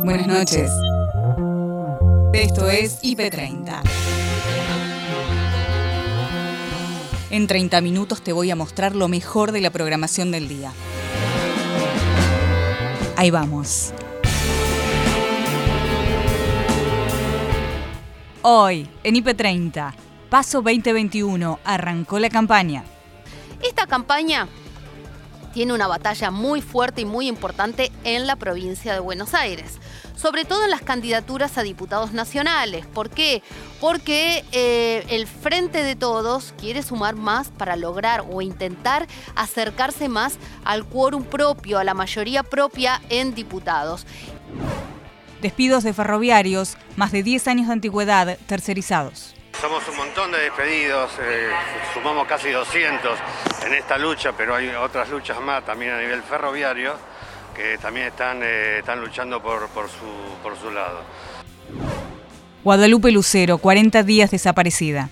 Buenas noches. Esto es IP30. En 30 minutos te voy a mostrar lo mejor de la programación del día. Ahí vamos. Hoy, en IP30, Paso 2021, arrancó la campaña. Esta campaña tiene una batalla muy fuerte y muy importante en la provincia de Buenos Aires, sobre todo en las candidaturas a diputados nacionales. ¿Por qué? Porque eh, el Frente de Todos quiere sumar más para lograr o intentar acercarse más al quórum propio, a la mayoría propia en diputados. Despidos de ferroviarios, más de 10 años de antigüedad tercerizados. Somos un montón de despedidos, eh, sumamos casi 200 en esta lucha, pero hay otras luchas más también a nivel ferroviario que también están, eh, están luchando por, por, su, por su lado. Guadalupe Lucero, 40 días desaparecida.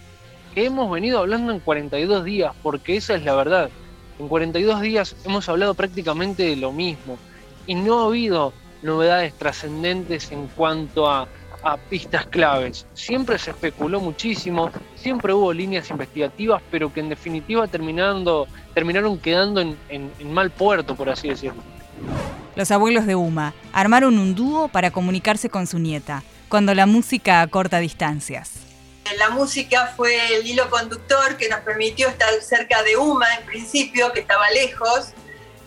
Hemos venido hablando en 42 días, porque esa es la verdad. En 42 días hemos hablado prácticamente de lo mismo y no ha habido novedades trascendentes en cuanto a a pistas claves. Siempre se especuló muchísimo, siempre hubo líneas investigativas, pero que en definitiva terminando, terminaron quedando en, en mal puerto, por así decirlo. Los abuelos de Uma armaron un dúo para comunicarse con su nieta, cuando la música acorta distancias. La música fue el hilo conductor que nos permitió estar cerca de Uma en principio, que estaba lejos,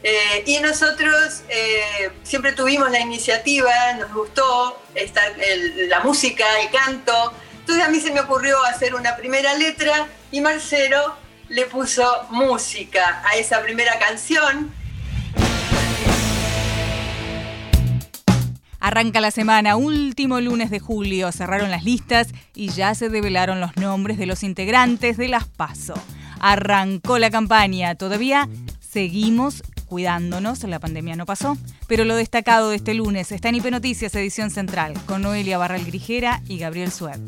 eh, y nosotros eh, siempre tuvimos la iniciativa, nos gustó estar la música, el canto. Entonces a mí se me ocurrió hacer una primera letra y Marcelo le puso música a esa primera canción. Arranca la semana, último lunes de julio, cerraron las listas y ya se develaron los nombres de los integrantes de las PASO. Arrancó la campaña, todavía seguimos cuidándonos, la pandemia no pasó. Pero lo destacado de este lunes está en IP Noticias, edición central, con Noelia Barral Grijera y Gabriel Sueb.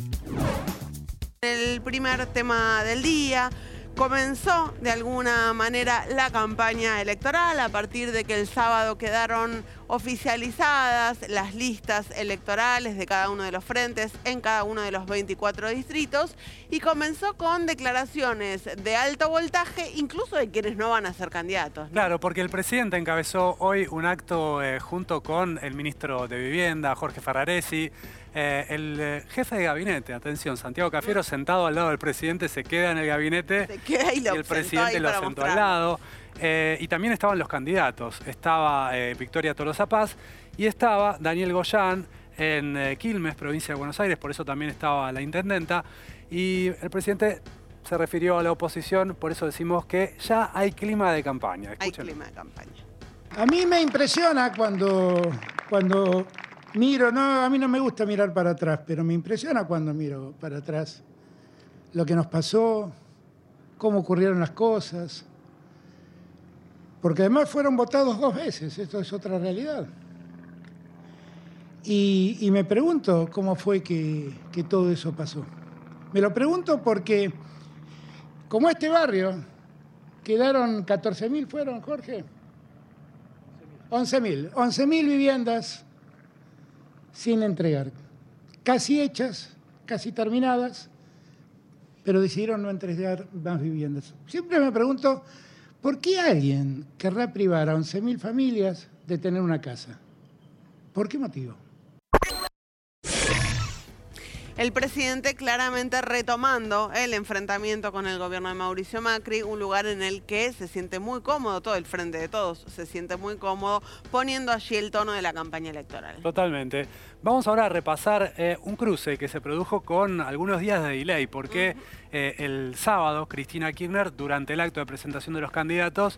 El primer tema del día, comenzó de alguna manera la campaña electoral a partir de que el sábado quedaron oficializadas las listas electorales de cada uno de los frentes en cada uno de los 24 distritos y comenzó con declaraciones de alto voltaje incluso de quienes no van a ser candidatos. Claro, porque el presidente encabezó hoy un acto eh, junto con el ministro de Vivienda, Jorge Ferraresi, eh, el eh, jefe de gabinete, atención, Santiago Cafiero, sentado al lado del presidente, se queda en el gabinete y, el presidente lo sentó al lado. Eh, y también estaban los candidatos. Estaba Victoria Tolosa Paz y estaba Daniel Goyán en Quilmes, provincia de Buenos Aires, por eso también estaba la intendenta. Y el presidente se refirió a la oposición, por eso decimos que ya hay clima de campaña. Hay clima de campaña. A mí me impresiona cuando, cuando Miro, no, a mí no me gusta mirar para atrás, pero me impresiona cuando miro para atrás lo que nos pasó, cómo ocurrieron las cosas, porque además fueron votados dos veces, esto es otra realidad. Y, me pregunto cómo fue que, que todo eso pasó. Me lo pregunto porque, como este barrio, quedaron 14.000, fueron, Jorge. 11.000. 11.000 viviendas sin entregar, casi hechas, casi terminadas, pero decidieron no entregar más viviendas. Siempre me pregunto, ¿por qué alguien querrá privar a 11.000 familias de tener una casa? ¿Por qué motivo? El presidente claramente retomando el enfrentamiento con el gobierno de Mauricio Macri, un lugar en el que se siente muy cómodo, todo el frente de todos se siente muy cómodo, poniendo allí el tono de la campaña electoral. Totalmente. Vamos ahora a repasar eh, un cruce que se produjo con algunos días de delay, porque eh, el sábado Cristina Kirchner, durante el acto de presentación de los candidatos,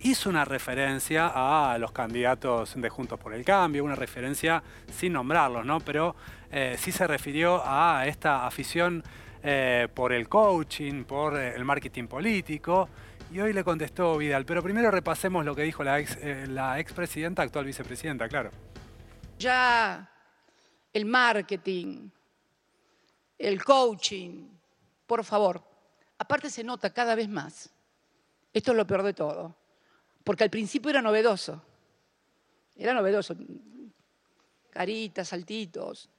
hizo una referencia a los candidatos de Juntos por el Cambio, una referencia sin nombrarlos, ¿no? Pero eh, sí se refirió a esta afición eh, por el coaching, por eh, el marketing político. Y hoy le contestó Vidal. Pero primero repasemos lo que dijo la, ex, la expresidenta, actual vicepresidenta, claro. Ya el marketing, el coaching, por favor, aparte se nota cada vez más. Esto es lo peor de todo. Porque al principio era novedoso. Era novedoso caritas, saltitos,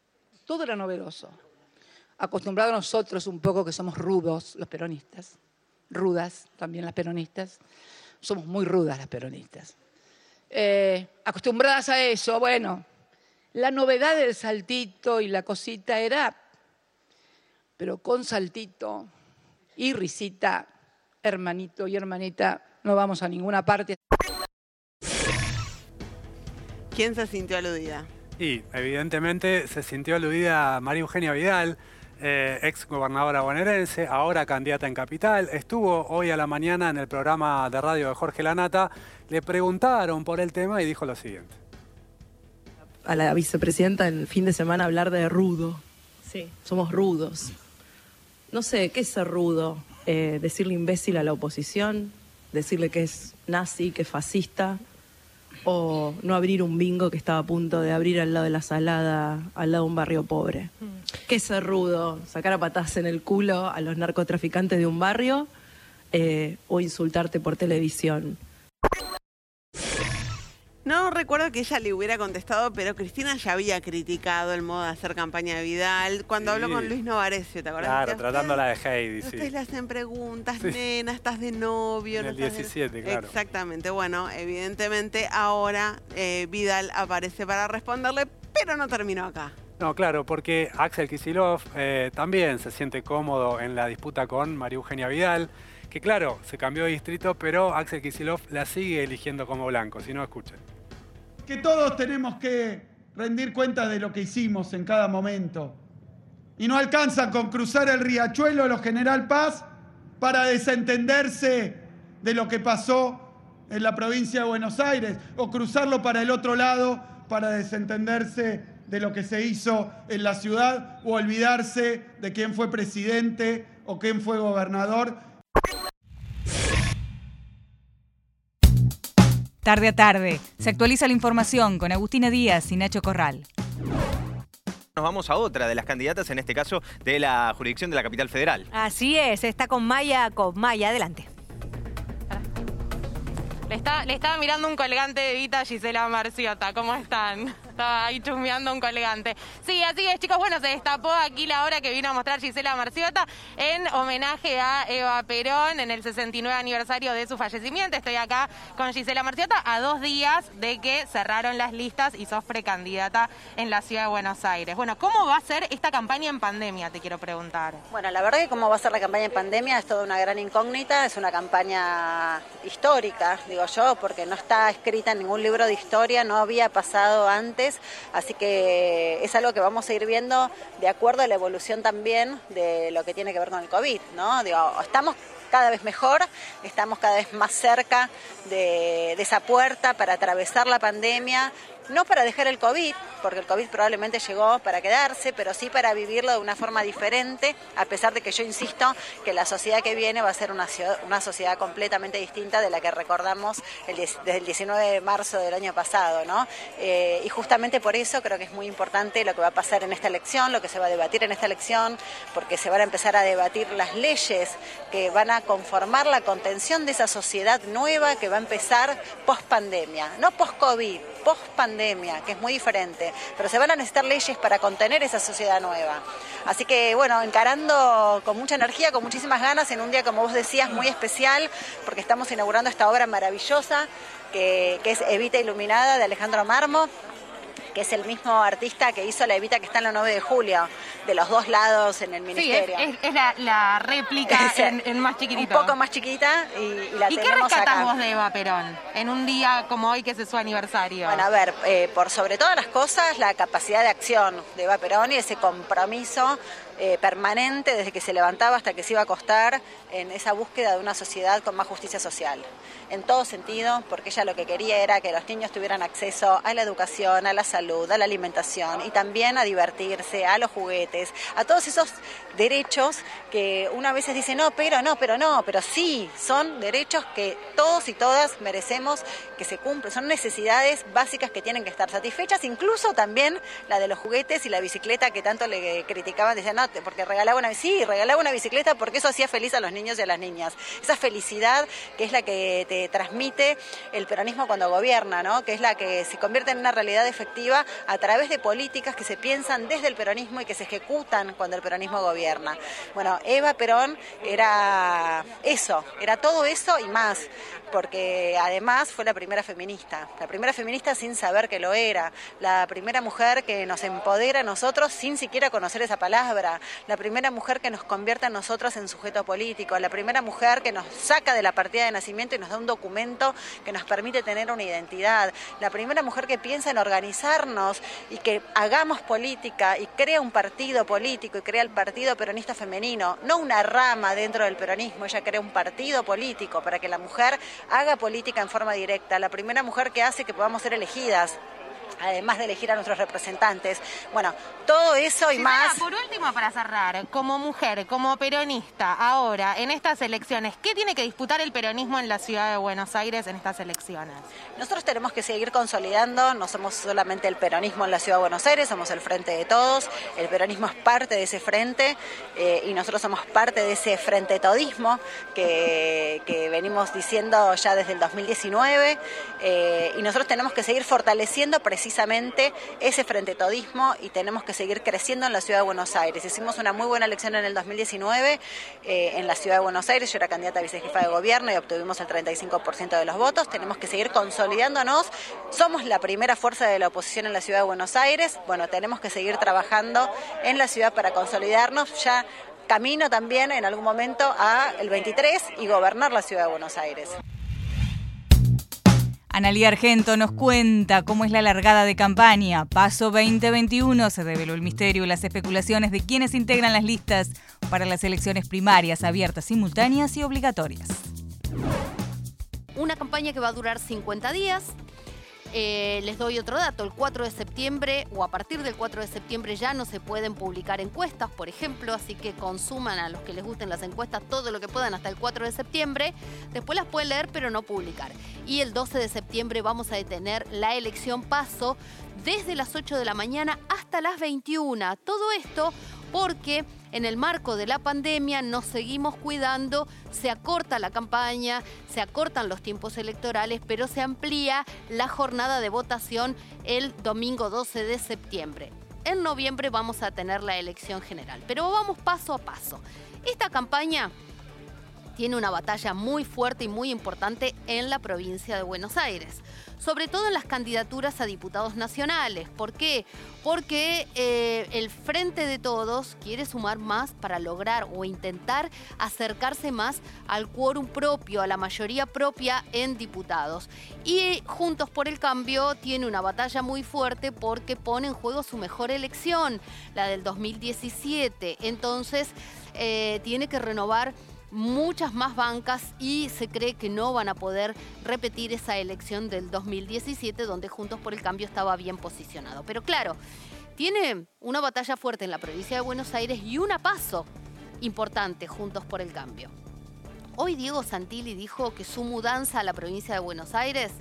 todo era novedoso. Acostumbrados nosotros un poco que somos rudos los peronistas, rudas también las peronistas, somos muy rudas las peronistas. Eh, acostumbradas a eso, bueno, la novedad del saltito y la cosita era, pero con saltito y risita, hermanito y hermanita, no vamos a ninguna parte. ¿Quién se sintió aludida? Y evidentemente se sintió aludida María Eugenia Vidal, eh, ex gobernadora bonaerense, ahora candidata en Capital. Estuvo hoy a la mañana en el programa de radio de Jorge Lanata. Le preguntaron por el tema y dijo lo siguiente. A la vicepresidenta el fin de semana hablar de rudo. Sí. Somos rudos. No sé, ¿qué es ser rudo? Eh, decirle imbécil a la oposición, decirle que es nazi, que es fascista, o no abrir un bingo que estaba a punto de abrir al lado de la salada, al lado de un barrio pobre. ¿Qué es ser rudo? ¿Sacar a patas en el culo a los narcotraficantes de un barrio eh, o insultarte por televisión? No recuerdo que ella le hubiera contestado, pero Cristina ya había criticado el modo de hacer campaña de Vidal cuando habló con Luis Novarecio, ¿te acuerdas? Claro, tratándola de Heidi, sí. Ustedes le hacen preguntas, nena, estás de novio. En el 17, claro. Exactamente, bueno, evidentemente ahora eh, Vidal aparece para responderle, pero no terminó acá. No, claro, porque Axel Kisilov eh, también se siente cómodo en la disputa con María Eugenia Vidal, que claro, se cambió de distrito, pero Axel Kisilov la sigue eligiendo como blanco, si no escuchen que todos tenemos que rendir cuenta de lo que hicimos en cada momento. Y no alcanzan con cruzar el riachuelo los General Paz para desentenderse de lo que pasó en la provincia de Buenos Aires o cruzarlo para el otro lado para desentenderse de lo que se hizo en la ciudad o olvidarse de quién fue presidente o quién fue gobernador Tarde a tarde, se actualiza la información con Agustina Díaz y Nacho Corral. Nos vamos a otra de las candidatas, en este caso de la jurisdicción de la capital federal. Así es, está con Maya, con Maya, adelante. Le, está, le estaba mirando un colgante de Vita Gisela Marciota, ¿cómo están? Estaba ahí chusmeando un colgante. Sí, así es, chicos. Bueno, se destapó aquí la hora que vino a mostrar Gisela Marciota en homenaje a Eva Perón en el 69 aniversario de su fallecimiento. Estoy acá con Gisela Marciota a dos días de que cerraron las listas y sos precandidata en la ciudad de Buenos Aires. Bueno, ¿cómo va a ser esta campaña en pandemia? Te quiero preguntar. Bueno, la verdad que cómo va a ser la campaña en pandemia es toda una gran incógnita. Es una campaña histórica, digo yo, porque no está escrita en ningún libro de historia, no había pasado antes así que es algo que vamos a ir viendo de acuerdo a la evolución también de lo que tiene que ver con el COVID, ¿no? Estamos cada vez mejor, estamos cada vez más cerca de esa puerta para atravesar la pandemia, no para dejar el COVID, porque el COVID probablemente llegó para quedarse, pero sí para vivirlo de una forma diferente, a pesar de que yo insisto que la sociedad que viene va a ser una, una sociedad completamente distinta de la que recordamos desde el 19 de marzo del año pasado. ¿no? Eh, y justamente por eso creo que es muy importante lo que va a pasar en esta elección, lo que se va a debatir en esta elección, porque se van a empezar a debatir las leyes que van a conformar la contención de esa sociedad nueva que va a empezar post pandemia, no post COVID, post pandemia, que es muy diferente pero se van a necesitar leyes para contener esa sociedad nueva. Así que bueno, encarando con mucha energía, con muchísimas ganas, en un día, como vos decías, muy especial, porque estamos inaugurando esta obra maravillosa que, que es Evita Iluminada de Alejandro Marmo que es el mismo artista que hizo la Evita que está en la 9 de julio, de los dos lados en el ministerio. Sí, es, la, réplica en, más chiquitito. Un poco más chiquita y, la ¿Y qué rescatás vos de Eva Perón en un día como hoy que es su aniversario? Bueno, a ver, eh, por sobre todas las cosas, la capacidad de acción de Eva Perón y ese compromiso eh, permanente desde que se levantaba hasta que se iba a acostar en esa búsqueda de una sociedad con más justicia social. En todo sentido, porque ella lo que quería era que los niños tuvieran acceso a la educación, a la salud, a la alimentación y también a divertirse, a los juguetes, a todos esos derechos que una vez dice no, pero no, pero no, pero sí, son derechos que todos y todas merecemos que se cumplan, son necesidades básicas que tienen que estar satisfechas, incluso también la de los juguetes y la bicicleta que tanto le criticaban, decían, no, porque regalaba una, sí, regalaba una bicicleta porque eso hacía feliz a los niños y a las niñas. Esa felicidad que es la que te transmite el peronismo cuando gobierna, ¿no? Que es la que se convierte en una realidad efectiva a través de políticas que se piensan desde el peronismo y que se ejecutan cuando el peronismo gobierna. Bueno, Eva Perón era eso, era todo eso y más porque además fue la primera feminista, la primera feminista sin saber que lo era, la primera mujer que nos empodera a nosotros sin siquiera conocer esa palabra, la primera mujer que nos convierte a nosotros en sujeto político, la primera mujer que nos saca de la partida de nacimiento y nos da un documento que nos permite tener una identidad, la primera mujer que piensa en organizarnos y que hagamos política y crea un partido político y crea el Partido Peronista Femenino, no una rama dentro del peronismo, ella crea un partido político para que la mujer haga política en forma directa, la primera mujer que hace que podamos ser elegidas además de elegir a nuestros representantes. Bueno, todo eso y más. Por último, para cerrar, como mujer, como peronista, ahora, en estas elecciones, ¿qué tiene que disputar el peronismo en la ciudad de Buenos Aires en estas elecciones? Nosotros tenemos que seguir consolidando, no somos solamente el peronismo en la ciudad de Buenos Aires, somos el frente de todos, el peronismo es parte de ese frente eh, y nosotros somos parte de ese frente todismo que, que venimos diciendo ya desde el 2019 eh, y nosotros tenemos que seguir fortaleciendo precisamente ese frente todismo y tenemos que seguir creciendo en la ciudad de Buenos Aires. Hicimos una muy buena elección en el 2019 eh, en la ciudad de Buenos Aires, yo era candidata a vicejefa de gobierno y obtuvimos el 35% de los votos, tenemos que seguir consolidándonos, somos la primera fuerza de la oposición en la ciudad de Buenos Aires, bueno, tenemos que seguir trabajando en la ciudad para consolidarnos, ya camino también en algún momento a el 23 y gobernar la ciudad de Buenos Aires. Analía Argento nos cuenta cómo es la largada de campaña. Paso 2021 se reveló el misterio y las especulaciones de quienes integran las listas para las elecciones primarias abiertas, simultáneas y obligatorias. Una campaña que va a durar 50 días, eh, les doy otro dato, el 4 de septiembre o a partir del 4 de septiembre ya no se pueden publicar encuestas, por ejemplo, así que consuman a los que les gusten las encuestas todo lo que puedan hasta el 4 de septiembre, después las pueden leer pero no publicar. Y el 12 de septiembre vamos a detener la elección paso desde las 8 de la mañana hasta las 21. Todo esto porque en el marco de la pandemia nos seguimos cuidando, se acorta la campaña, se acortan los tiempos electorales, pero se amplía la jornada de votación el domingo 12 de septiembre. En noviembre vamos a tener la elección general, pero vamos paso a paso. Esta campaña tiene una batalla muy fuerte y muy importante en la provincia de Buenos Aires sobre todo en las candidaturas a diputados nacionales. ¿Por qué? Porque eh, el Frente de Todos quiere sumar más para lograr o intentar acercarse más al quórum propio, a la mayoría propia en diputados. Y Juntos por el Cambio tiene una batalla muy fuerte porque pone en juego su mejor elección, la del 2017. Entonces, eh, tiene que renovar muchas más bancas y se cree que no van a poder repetir esa elección del 2017 donde Juntos por el Cambio estaba bien posicionado. Pero claro, tiene una batalla fuerte en la provincia de Buenos Aires y un paso importante Juntos por el Cambio. Hoy Diego Santilli dijo que su mudanza a la provincia de Buenos Aires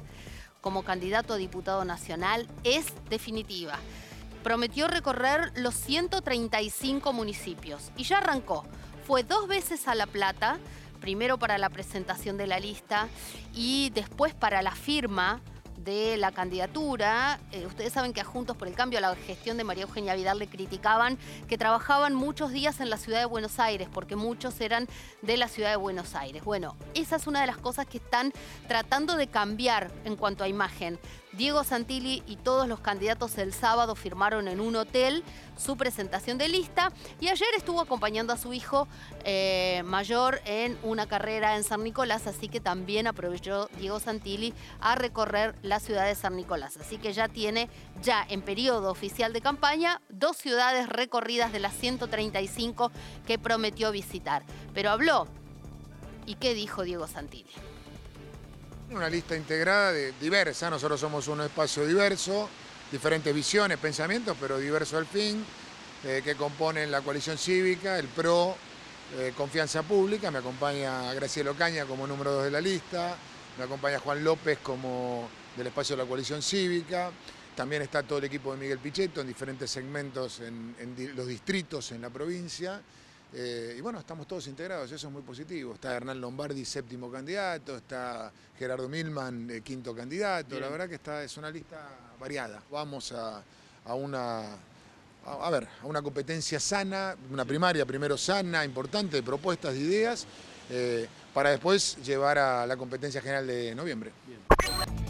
como candidato a diputado nacional es definitiva. Prometió recorrer los 135 municipios y ya arrancó fue dos veces a La Plata, primero para la presentación de la lista y después para la firma de la candidatura. Eh, ustedes saben que a Juntos por el Cambio, a la gestión de María Eugenia Vidal le criticaban que trabajaban muchos días en la ciudad de Buenos Aires, porque muchos eran de la ciudad de Buenos Aires. Bueno, esa es una de las cosas que están tratando de cambiar en cuanto a imagen. Diego Santilli y todos los candidatos el sábado firmaron en un hotel su presentación de lista y ayer estuvo acompañando a su hijo eh, mayor en una carrera en San Nicolás, así que también aprovechó Diego Santilli a recorrer la ciudad de San Nicolás. Así que ya tiene, ya en periodo oficial de campaña, dos ciudades recorridas de las 135 que prometió visitar. Pero habló. ¿Y qué dijo Diego Santilli? Una lista integrada, de, diversa, nosotros somos un espacio diverso, diferentes visiones, pensamientos, pero diverso al fin, eh, que componen la coalición cívica, el PRO, eh, Confianza Pública, me acompaña Graciela Ocaña como número dos de la lista, me acompaña Juan López como del espacio de la coalición cívica, También está todo el equipo de Miguel Pichetto en diferentes segmentos en, en los distritos en la provincia. Eh, y bueno, estamos todos integrados, eso es muy positivo. Está Hernán Lombardi, séptimo candidato, está Gerardo Milman, eh, quinto candidato. La verdad que está, es una lista variada. Vamos a, una a, ver, a una competencia sana, una primaria primero sana, importante, de propuestas, de ideas, eh, para después llevar a la competencia general de noviembre. En este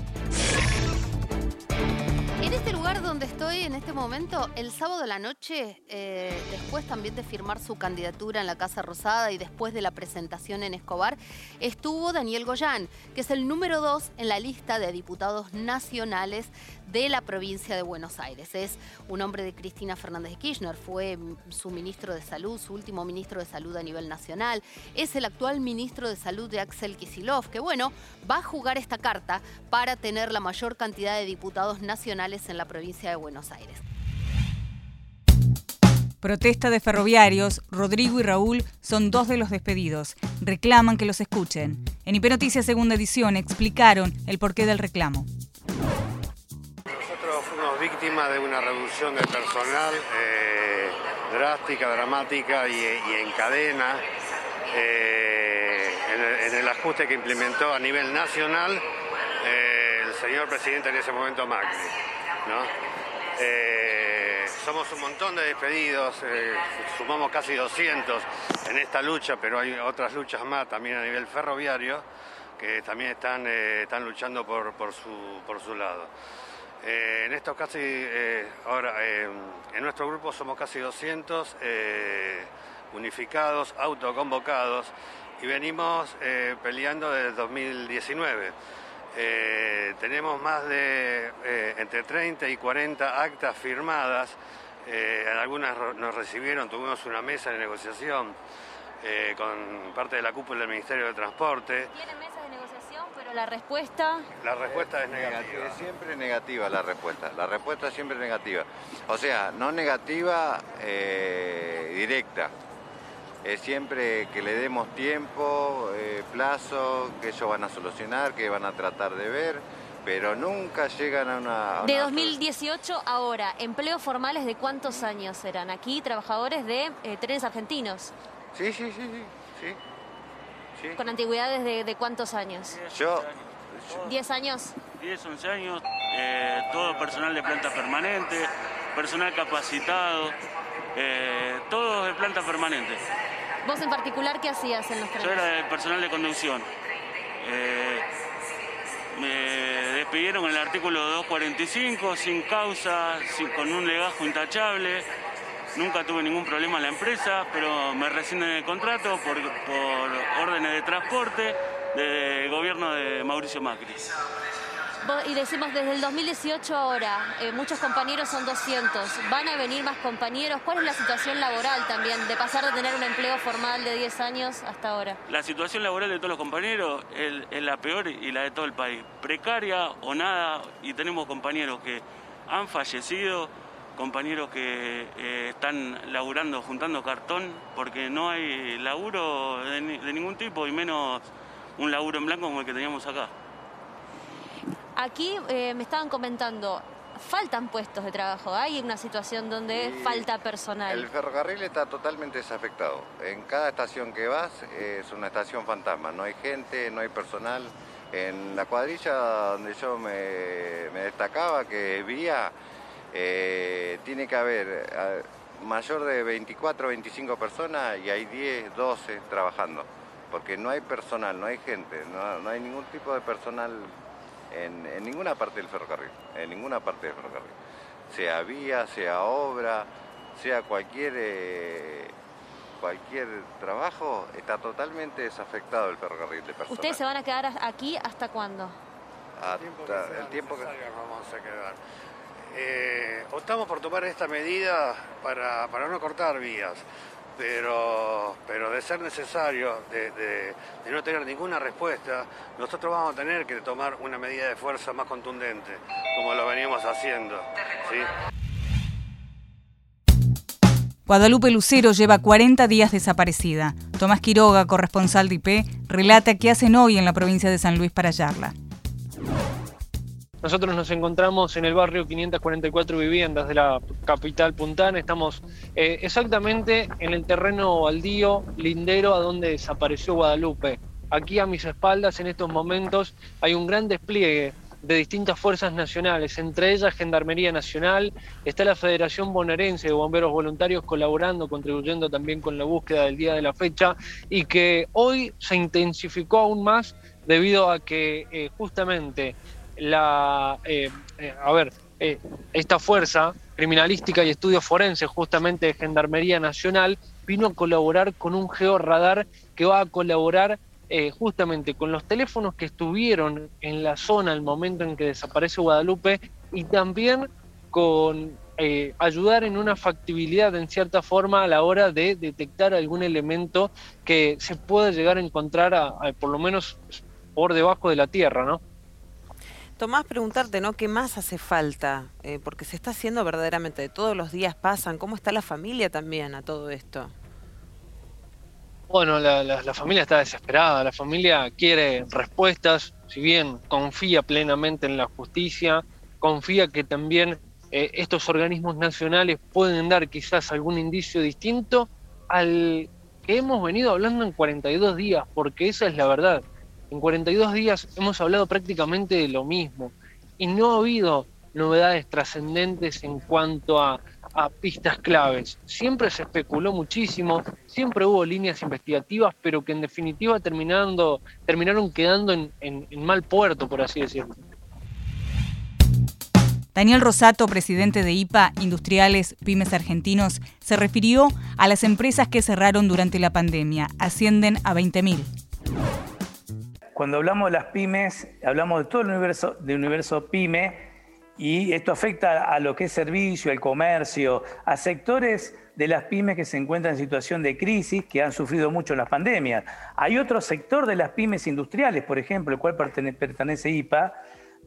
lugar donde estoy en este momento, el sábado de la noche, eh, después también de firmar su candidatura en la Casa Rosada y después de la presentación en Escobar, estuvo Daniel Goyán, que es el número dos en la lista de diputados nacionales de la provincia de Buenos Aires. Es un hombre de Cristina Fernández de Kirchner, fue su ministro de Salud, su último ministro de Salud a nivel nacional. Es el actual ministro de Salud de Axel Kisilov, que bueno, va a jugar esta carta para tener la mayor cantidad de diputados nacionales en la provincia de Buenos Aires. Protesta de ferroviarios, Rodrigo y Raúl son dos de los despedidos. Reclaman que los escuchen. En IP Noticias Segunda Edición explicaron el porqué del reclamo víctima de una reducción del personal eh, drástica, dramática y, en cadena eh, en, el, ajuste que implementó a nivel nacional eh, el señor presidente en ese momento Macri. Somos un montón de despedidos, sumamos casi 200 en esta lucha, pero hay otras luchas más también a nivel ferroviario que también están, están luchando por, su, por su lado. Eh, en estos casi, eh, ahora, eh, en nuestro grupo somos casi 200 unificados, autoconvocados y venimos peleando desde 2019. Tenemos más de entre 30 y 40 actas firmadas, algunas nos recibieron, tuvimos una mesa de negociación con parte de la cúpula del Ministerio de Transporte la respuesta... La respuesta es negativa. Es siempre negativa la respuesta. La respuesta es siempre negativa. O sea, no negativa eh, directa. Es siempre que le demos tiempo, eh, plazo, que ellos van a solucionar, que van a tratar de ver, pero nunca llegan a una... de 2018 ahora, empleos formales de cuántos años serán aquí, trabajadores de eh, trenes argentinos. Sí, sí, sí, sí. sí. ¿Con antigüedades de, cuántos años? Yo. ¿10 años? 10, 11 años, eh, todo personal de planta permanente, personal capacitado, eh, todo de planta permanente. ¿Vos en particular qué hacías en los trenes? Yo era el personal de conducción. Eh, me despidieron en el artículo 245, sin causa, con un legajo intachable. Nunca tuve ningún problema en la empresa, pero me rescinden el contrato por, órdenes de transporte del gobierno de Mauricio Macri. Y decimos desde el 2018 ahora, eh, muchos compañeros son 200, van a venir más compañeros. ¿Cuál es la situación laboral también de pasar de tener un empleo formal de 10 años hasta ahora? La situación laboral de todos los compañeros es la peor y la de todo el país. Precaria o nada, y tenemos compañeros que han fallecido compañeros que eh, están laburando, juntando cartón, porque no hay laburo de, ningún tipo y menos un laburo en blanco como el que teníamos acá. Aquí eh, me estaban comentando, faltan puestos de trabajo, hay una situación donde falta personal. El ferrocarril está totalmente desafectado. En cada estación que vas es una estación fantasma, no hay gente, no hay personal. En la cuadrilla donde yo me, me destacaba, que vía, eh, tiene que haber mayor de 24 o 25 personas y hay 10, 12 trabajando, porque no hay personal, no hay gente, no, hay ningún tipo de personal en, ninguna parte del ferrocarril, en ninguna parte del ferrocarril, sea vía, sea obra, sea cualquier... Eh, cualquier trabajo está totalmente desafectado el ferrocarril de personas. ¿Ustedes se van a quedar aquí hasta cuándo? Hasta el tiempo que, vamos a quedar. Eh, optamos por tomar esta medida para, no cortar vías, pero, pero de ser necesario, de, no tener ninguna respuesta, nosotros vamos a tener que tomar una medida de fuerza más contundente, como lo veníamos haciendo. Guadalupe Lucero lleva 40 días desaparecida. Tomás Quiroga, corresponsal de IP, relata qué hacen hoy en la provincia de San Luis para hallarla. Nosotros nos encontramos en el barrio 544 Viviendas de la capital puntana. Estamos eh, exactamente en el terreno baldío lindero a donde desapareció Guadalupe. Aquí a mis espaldas en estos momentos hay un gran despliegue de distintas fuerzas nacionales, entre ellas Gendarmería Nacional, está la Federación Bonaerense de Bomberos Voluntarios colaborando, contribuyendo también con la búsqueda del día de la fecha y que hoy se intensificó aún más debido a que eh, justamente la, eh, eh, a ver, eh, esta fuerza criminalística y estudios forenses justamente de Gendarmería Nacional vino a colaborar con un georradar que va a colaborar justamente con los teléfonos que estuvieron en la zona al momento en que desaparece Guadalupe y también con ayudar en una factibilidad en cierta forma a la hora de detectar algún elemento que se pueda llegar a encontrar por lo menos por debajo de la tierra, ¿no? Tomás, preguntarte, ¿no? ¿Qué más hace falta? Eh, porque se está haciendo verdaderamente, todos los días pasan. ¿Cómo está la familia también a todo esto? Bueno, la, familia está desesperada, la familia quiere respuestas, si bien confía plenamente en la justicia, confía que también eh, estos organismos nacionales pueden dar quizás algún indicio distinto al que hemos venido hablando en 42 días, porque esa es la verdad. En 42 días hemos hablado prácticamente de lo mismo y no ha habido novedades trascendentes en cuanto a, pistas claves. Siempre se especuló muchísimo, siempre hubo líneas investigativas, pero que en definitiva terminando, terminaron quedando en, en mal puerto, por así decirlo. Daniel Rosato, presidente de IPA Industriales Pymes Argentinos, se refirió a las empresas que cerraron durante la pandemia. Ascienden a 20.000 cuando hablamos de las pymes, hablamos de todo el universo, de universo pyme y esto afecta a lo que es servicio, el comercio, a sectores de las pymes que se encuentran en situación de crisis, que han sufrido mucho las pandemias. Hay otro sector de las pymes industriales, por ejemplo, el cual pertenece IPA,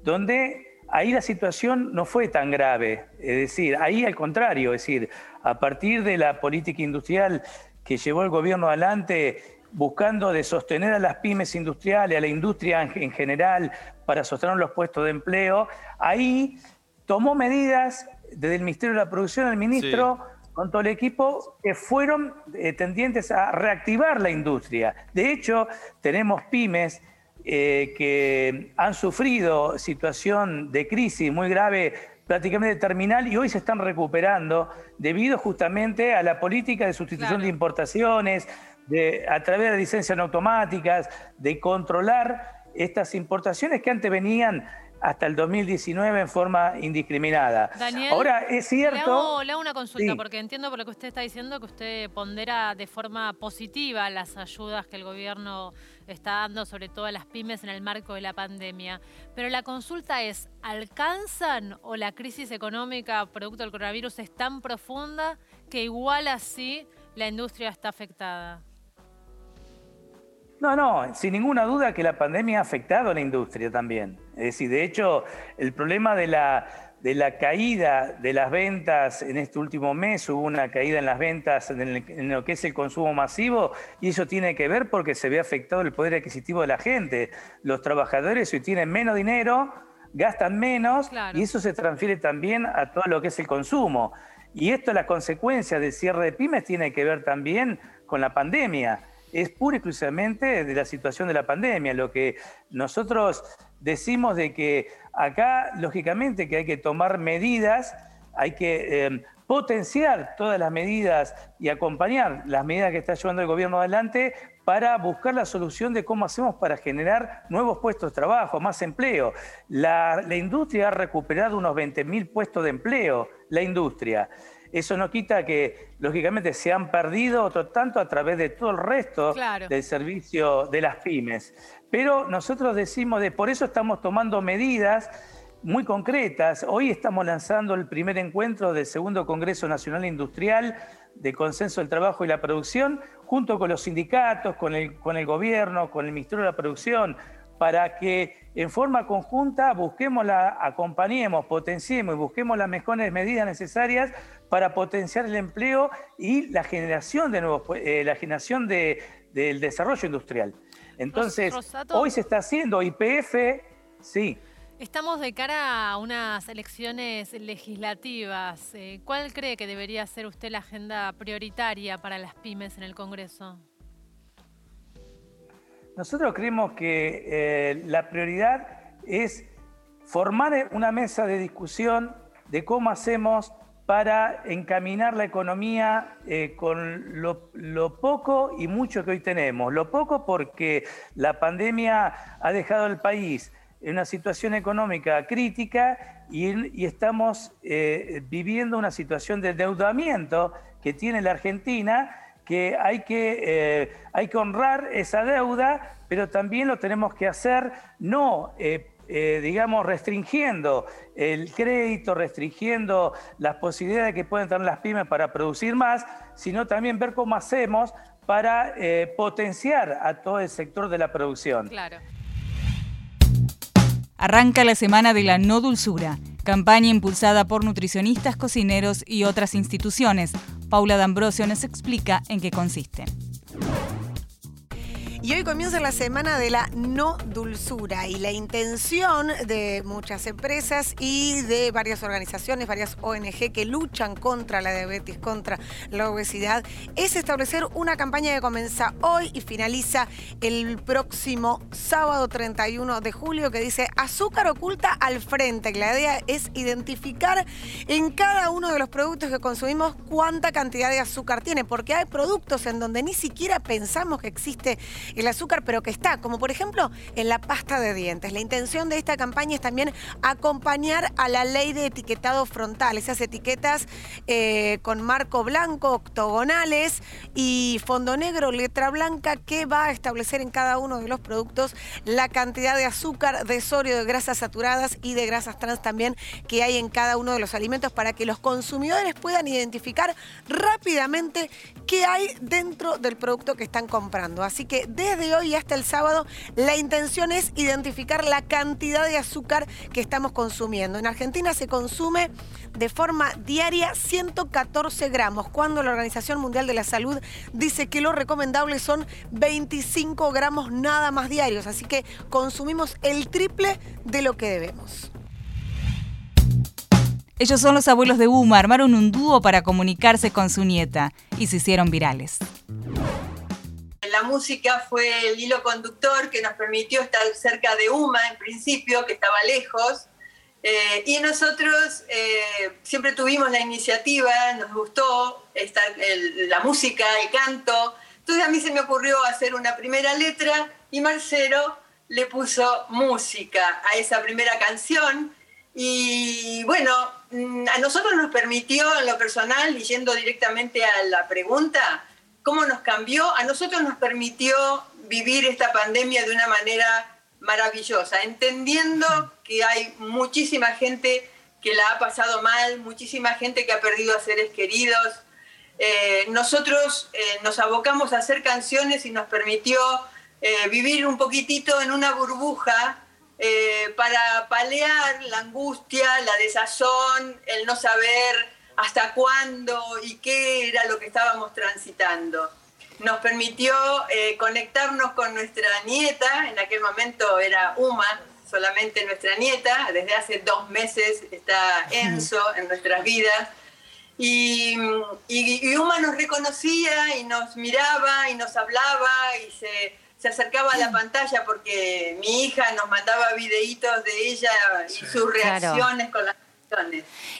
donde ahí la situación no fue tan grave. Es decir, ahí al contrario, es decir, a partir de la política industrial que llevó el gobierno adelante buscando de sostener a las pymes industriales, a la industria en general, para sostener los puestos de empleo, ahí tomó medidas desde el Ministerio de la Producción, el ministro, con todo el equipo, que fueron eh, tendientes a reactivar la industria. De hecho, tenemos pymes eh, que han sufrido situación de crisis muy grave prácticamente terminal y hoy se están recuperando debido justamente a la política de sustitución de importaciones, de, a través de licencias automáticas, de controlar estas importaciones que antes venían hasta el 2019 en forma indiscriminada. Daniel, Ahora, es cierto... Le hago, una consulta, porque entiendo por lo que usted está diciendo que usted pondera de forma positiva las ayudas que el gobierno está dando, sobre todo a las pymes en el marco de la pandemia. Pero la consulta es, ¿alcanzan o la crisis económica producto del coronavirus es tan profunda que igual así la industria está afectada? No, no, sin ninguna duda que la pandemia ha afectado a la industria también. Es decir, de hecho, el problema de la, de la caída de las ventas en este último mes, hubo una caída en las ventas en, lo que es el consumo masivo, y eso tiene que ver porque se ve afectado el poder adquisitivo de la gente. Los trabajadores hoy tienen menos dinero, gastan menos, y eso se transfiere también a todo lo que es el consumo. Y esto, la consecuencia del cierre de pymes, tiene que ver también con la pandemia es pura y exclusivamente de la situación de la pandemia. Lo que nosotros decimos de que acá, lógicamente, que hay que tomar medidas, hay que em, potenciar todas las medidas y acompañar las medidas que está llevando el gobierno adelante para buscar la solución de cómo hacemos para generar nuevos puestos de trabajo, más empleo. La, industria ha recuperado unos 20.000 puestos de empleo, la industria. Eso no quita que, lógicamente, se han perdido otro tanto a través de todo el resto del servicio de las pymes. Pero nosotros decimos, de, por eso estamos tomando medidas muy concretas. Hoy estamos lanzando el primer encuentro del segundo Congreso Nacional Industrial de Consenso del Trabajo y la Producción, junto con los sindicatos, con el, con el gobierno, con el Ministerio de la Producción, para que en forma conjunta busquemos la, acompañemos, potenciemos y busquemos las mejores medidas necesarias para potenciar el empleo y la generación de nuevos, eh, la generación de, del desarrollo industrial. Entonces, hoy se está haciendo IPF, sí. Estamos de cara a unas elecciones legislativas. Eh, ¿Cuál cree que debería ser usted la agenda prioritaria para las pymes en el Congreso? Nosotros creemos que eh, la prioridad es formar una mesa de discusión de cómo hacemos para encaminar la economía eh, con lo, poco y mucho que hoy tenemos. Lo poco porque la pandemia ha dejado al país en una situación económica crítica y, estamos eh, viviendo una situación de endeudamiento que tiene la Argentina, que hay que, eh, hay que honrar esa deuda, pero también lo tenemos que hacer no... Eh, digamos, restringiendo el crédito, restringiendo las posibilidades que pueden tener las pymes para producir más, sino también ver cómo hacemos para potenciar a todo el sector de la producción. Claro. Arranca la Semana de la No Dulzura, campaña impulsada por nutricionistas, cocineros y otras instituciones. Paula D'Ambrosio nos explica en qué consiste. Y hoy comienza la semana de la no dulzura y la intención de muchas empresas y de varias organizaciones, varias ONG que luchan contra la diabetes, contra la obesidad, es establecer una campaña que comienza hoy y finaliza el próximo sábado 31 de julio que dice azúcar oculta al frente. La idea es identificar en cada uno de los productos que consumimos cuánta cantidad de azúcar tiene, porque hay productos en donde ni siquiera pensamos que existe el azúcar, pero que está, como por ejemplo en la pasta de dientes. La intención de esta campaña es también acompañar a la ley de etiquetado frontal, esas etiquetas eh, con marco blanco, octogonales y fondo negro, letra blanca, que va a establecer en cada uno de los productos la cantidad de azúcar, de sodio, de grasas saturadas y de grasas trans también que hay en cada uno de los alimentos para que los consumidores puedan identificar rápidamente qué hay dentro del producto que están comprando. Así que desde hoy hasta el sábado la intención es identificar la cantidad de azúcar que estamos consumiendo. En Argentina se consume de forma diaria 114 gramos, cuando la Organización Mundial de la Salud dice que lo recomendable son 25 gramos nada más diarios. Así que consumimos el triple de lo que debemos. Ellos son los abuelos de Uma, armaron un dúo para comunicarse con su nieta y se hicieron virales. La música fue el hilo conductor que nos permitió estar cerca de Uma en principio, que estaba lejos. Eh, y nosotros eh, siempre tuvimos la iniciativa, nos gustó estar, la música, el canto. Entonces a mí se me ocurrió hacer una primera letra y Marcelo le puso música a esa primera canción. Y bueno, mm, a nosotros nos permitió en lo personal, y yendo directamente a la pregunta, cómo nos cambió, a nosotros nos permitió vivir esta pandemia de una manera maravillosa, entendiendo que hay muchísima gente que la ha pasado mal, muchísima gente que ha perdido a seres queridos. Eh, nosotros eh, nos abocamos a hacer canciones y nos permitió eh, vivir un poquitito en una burbuja para palear la angustia, la desazón, el no saber hasta cuándo y qué era lo que estábamos transitando. Nos permitió eh, conectarnos con nuestra nieta, en aquel momento era Uma, solamente nuestra nieta, desde hace dos meses está Enzo en nuestras vidas. Y, y, Uma nos reconocía y nos miraba y nos hablaba y se, se, acercaba a la pantalla porque mi hija nos mandaba videitos de ella y sus reacciones con las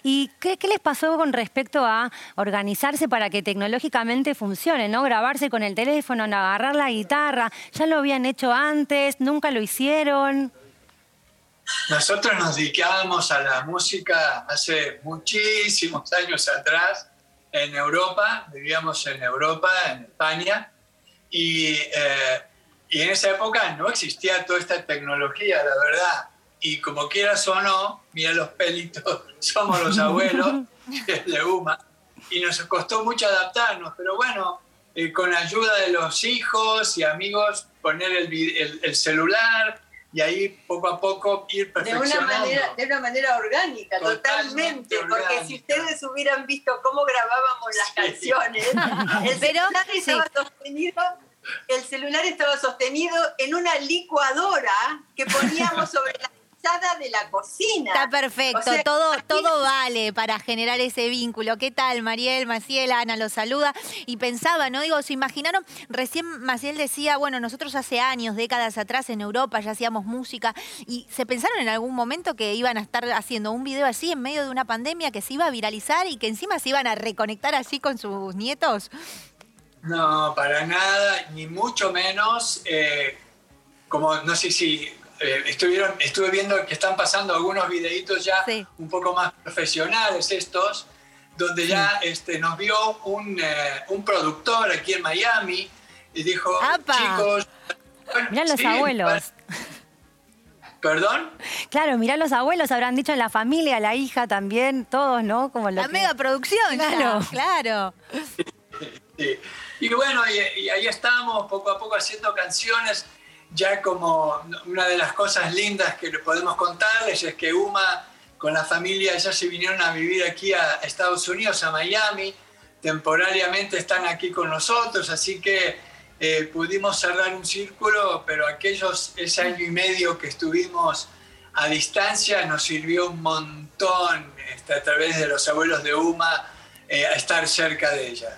¿Y qué, les pasó con respecto a organizarse para que tecnológicamente funcione, ¿no? Grabarse con el teléfono, agarrar la guitarra. ¿Ya lo habían hecho antes? ¿Nunca lo hicieron? Nosotros nos dedicábamos a la música hace muchísimos años atrás en Europa, vivíamos en Europa, en España, y, eh, y en esa época no existía toda esta tecnología, la verdad y como quieras o no, mira los pelitos, somos los abuelos de UMA, y nos costó mucho adaptarnos, pero bueno, eh, con ayuda de los hijos y amigos, poner el, el, celular y ahí poco a poco ir perfeccionando. De una manera, de una manera orgánica, totalmente, porque si ustedes hubieran visto cómo grabábamos las canciones, el celular estaba sostenido el celular estaba sostenido en una licuadora que poníamos sobre la de la cocina. Está perfecto, O sea, todo, aquí- todo vale para generar ese vínculo. ¿Qué tal, Mariel, Maciel, Ana los saluda? Y pensaba, ¿no? Digo, se imaginaron, recién Maciel decía, bueno, nosotros hace años, décadas atrás en Europa ya hacíamos música y se pensaron en algún momento que iban a estar haciendo un video así en medio de una pandemia que se iba a viralizar y que encima se iban a reconectar así con sus nietos. No, para nada, ni mucho menos. eh, como no sé si eh, estuvieron, estuve viendo que están pasando algunos videitos ya un poco más profesionales estos, donde ya este, nos vio un, eh, un productor aquí en Miami y dijo, ¡Apa! chicos, Mirá los sí, abuelos. ¿Perdón? Claro, mirá los abuelos, habrán dicho en la familia, la hija también, todos, ¿no? Como La que- mega producción, ya, Claro. claro. Sí. Y bueno, y, y ahí estamos poco a poco haciendo canciones. Ya como una de las cosas lindas que podemos contarles es que Uma con la familia ya se vinieron a vivir aquí a Estados Unidos, a Miami. Temporariamente están aquí con nosotros, así que eh, pudimos cerrar un círculo, pero aquellos, ese año y medio que estuvimos a distancia nos sirvió un montón este, a través de los abuelos de Uma eh, a estar cerca de ella.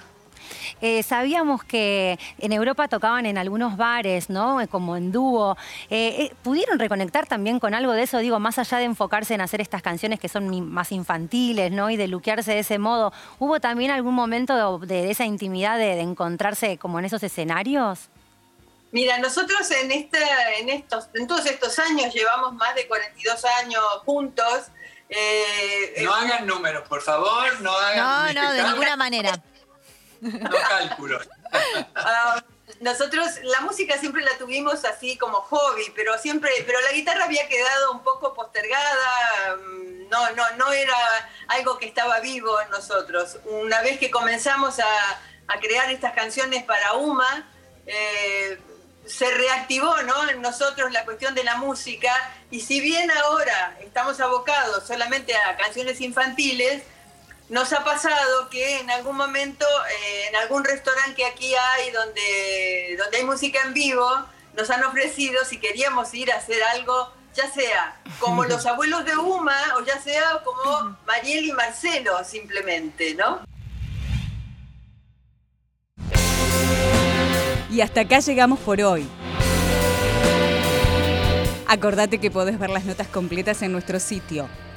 Eh, sabíamos que en Europa tocaban en algunos bares, ¿no? Eh, Como en dúo. Eh, ¿Pudieron reconectar también con algo de eso? Digo, más allá de enfocarse en hacer estas canciones que son más infantiles, ¿no? Y de luquearse de ese modo. ¿Hubo también algún momento de, de esa intimidad de, de encontrarse como en esos escenarios? Mira, nosotros en, esta, en, estos, en todos estos años llevamos más de 42 años juntos. eh, No hagan números, por favor, no hagan No, no, de ninguna manera. No cálculos. Ah, nosotros la música siempre la tuvimos así como hobby, pero siempre, pero la guitarra había quedado un poco postergada, mm, no, no, no era algo que estaba vivo en nosotros. Una vez que comenzamos a, a crear estas canciones para Uma, eh, se reactivó ¿no? en nosotros la cuestión de la música y si bien ahora estamos abocados solamente a canciones infantiles, nos ha pasado que en algún momento, eh, en algún restaurante que aquí hay donde, donde hay música en vivo, nos han ofrecido si queríamos ir a hacer algo, ya sea como los abuelos de Uma o ya sea como Mariel y Marcelo simplemente, ¿no? Y hasta acá llegamos por hoy. Acordate que podés ver las notas completas en nuestro sitio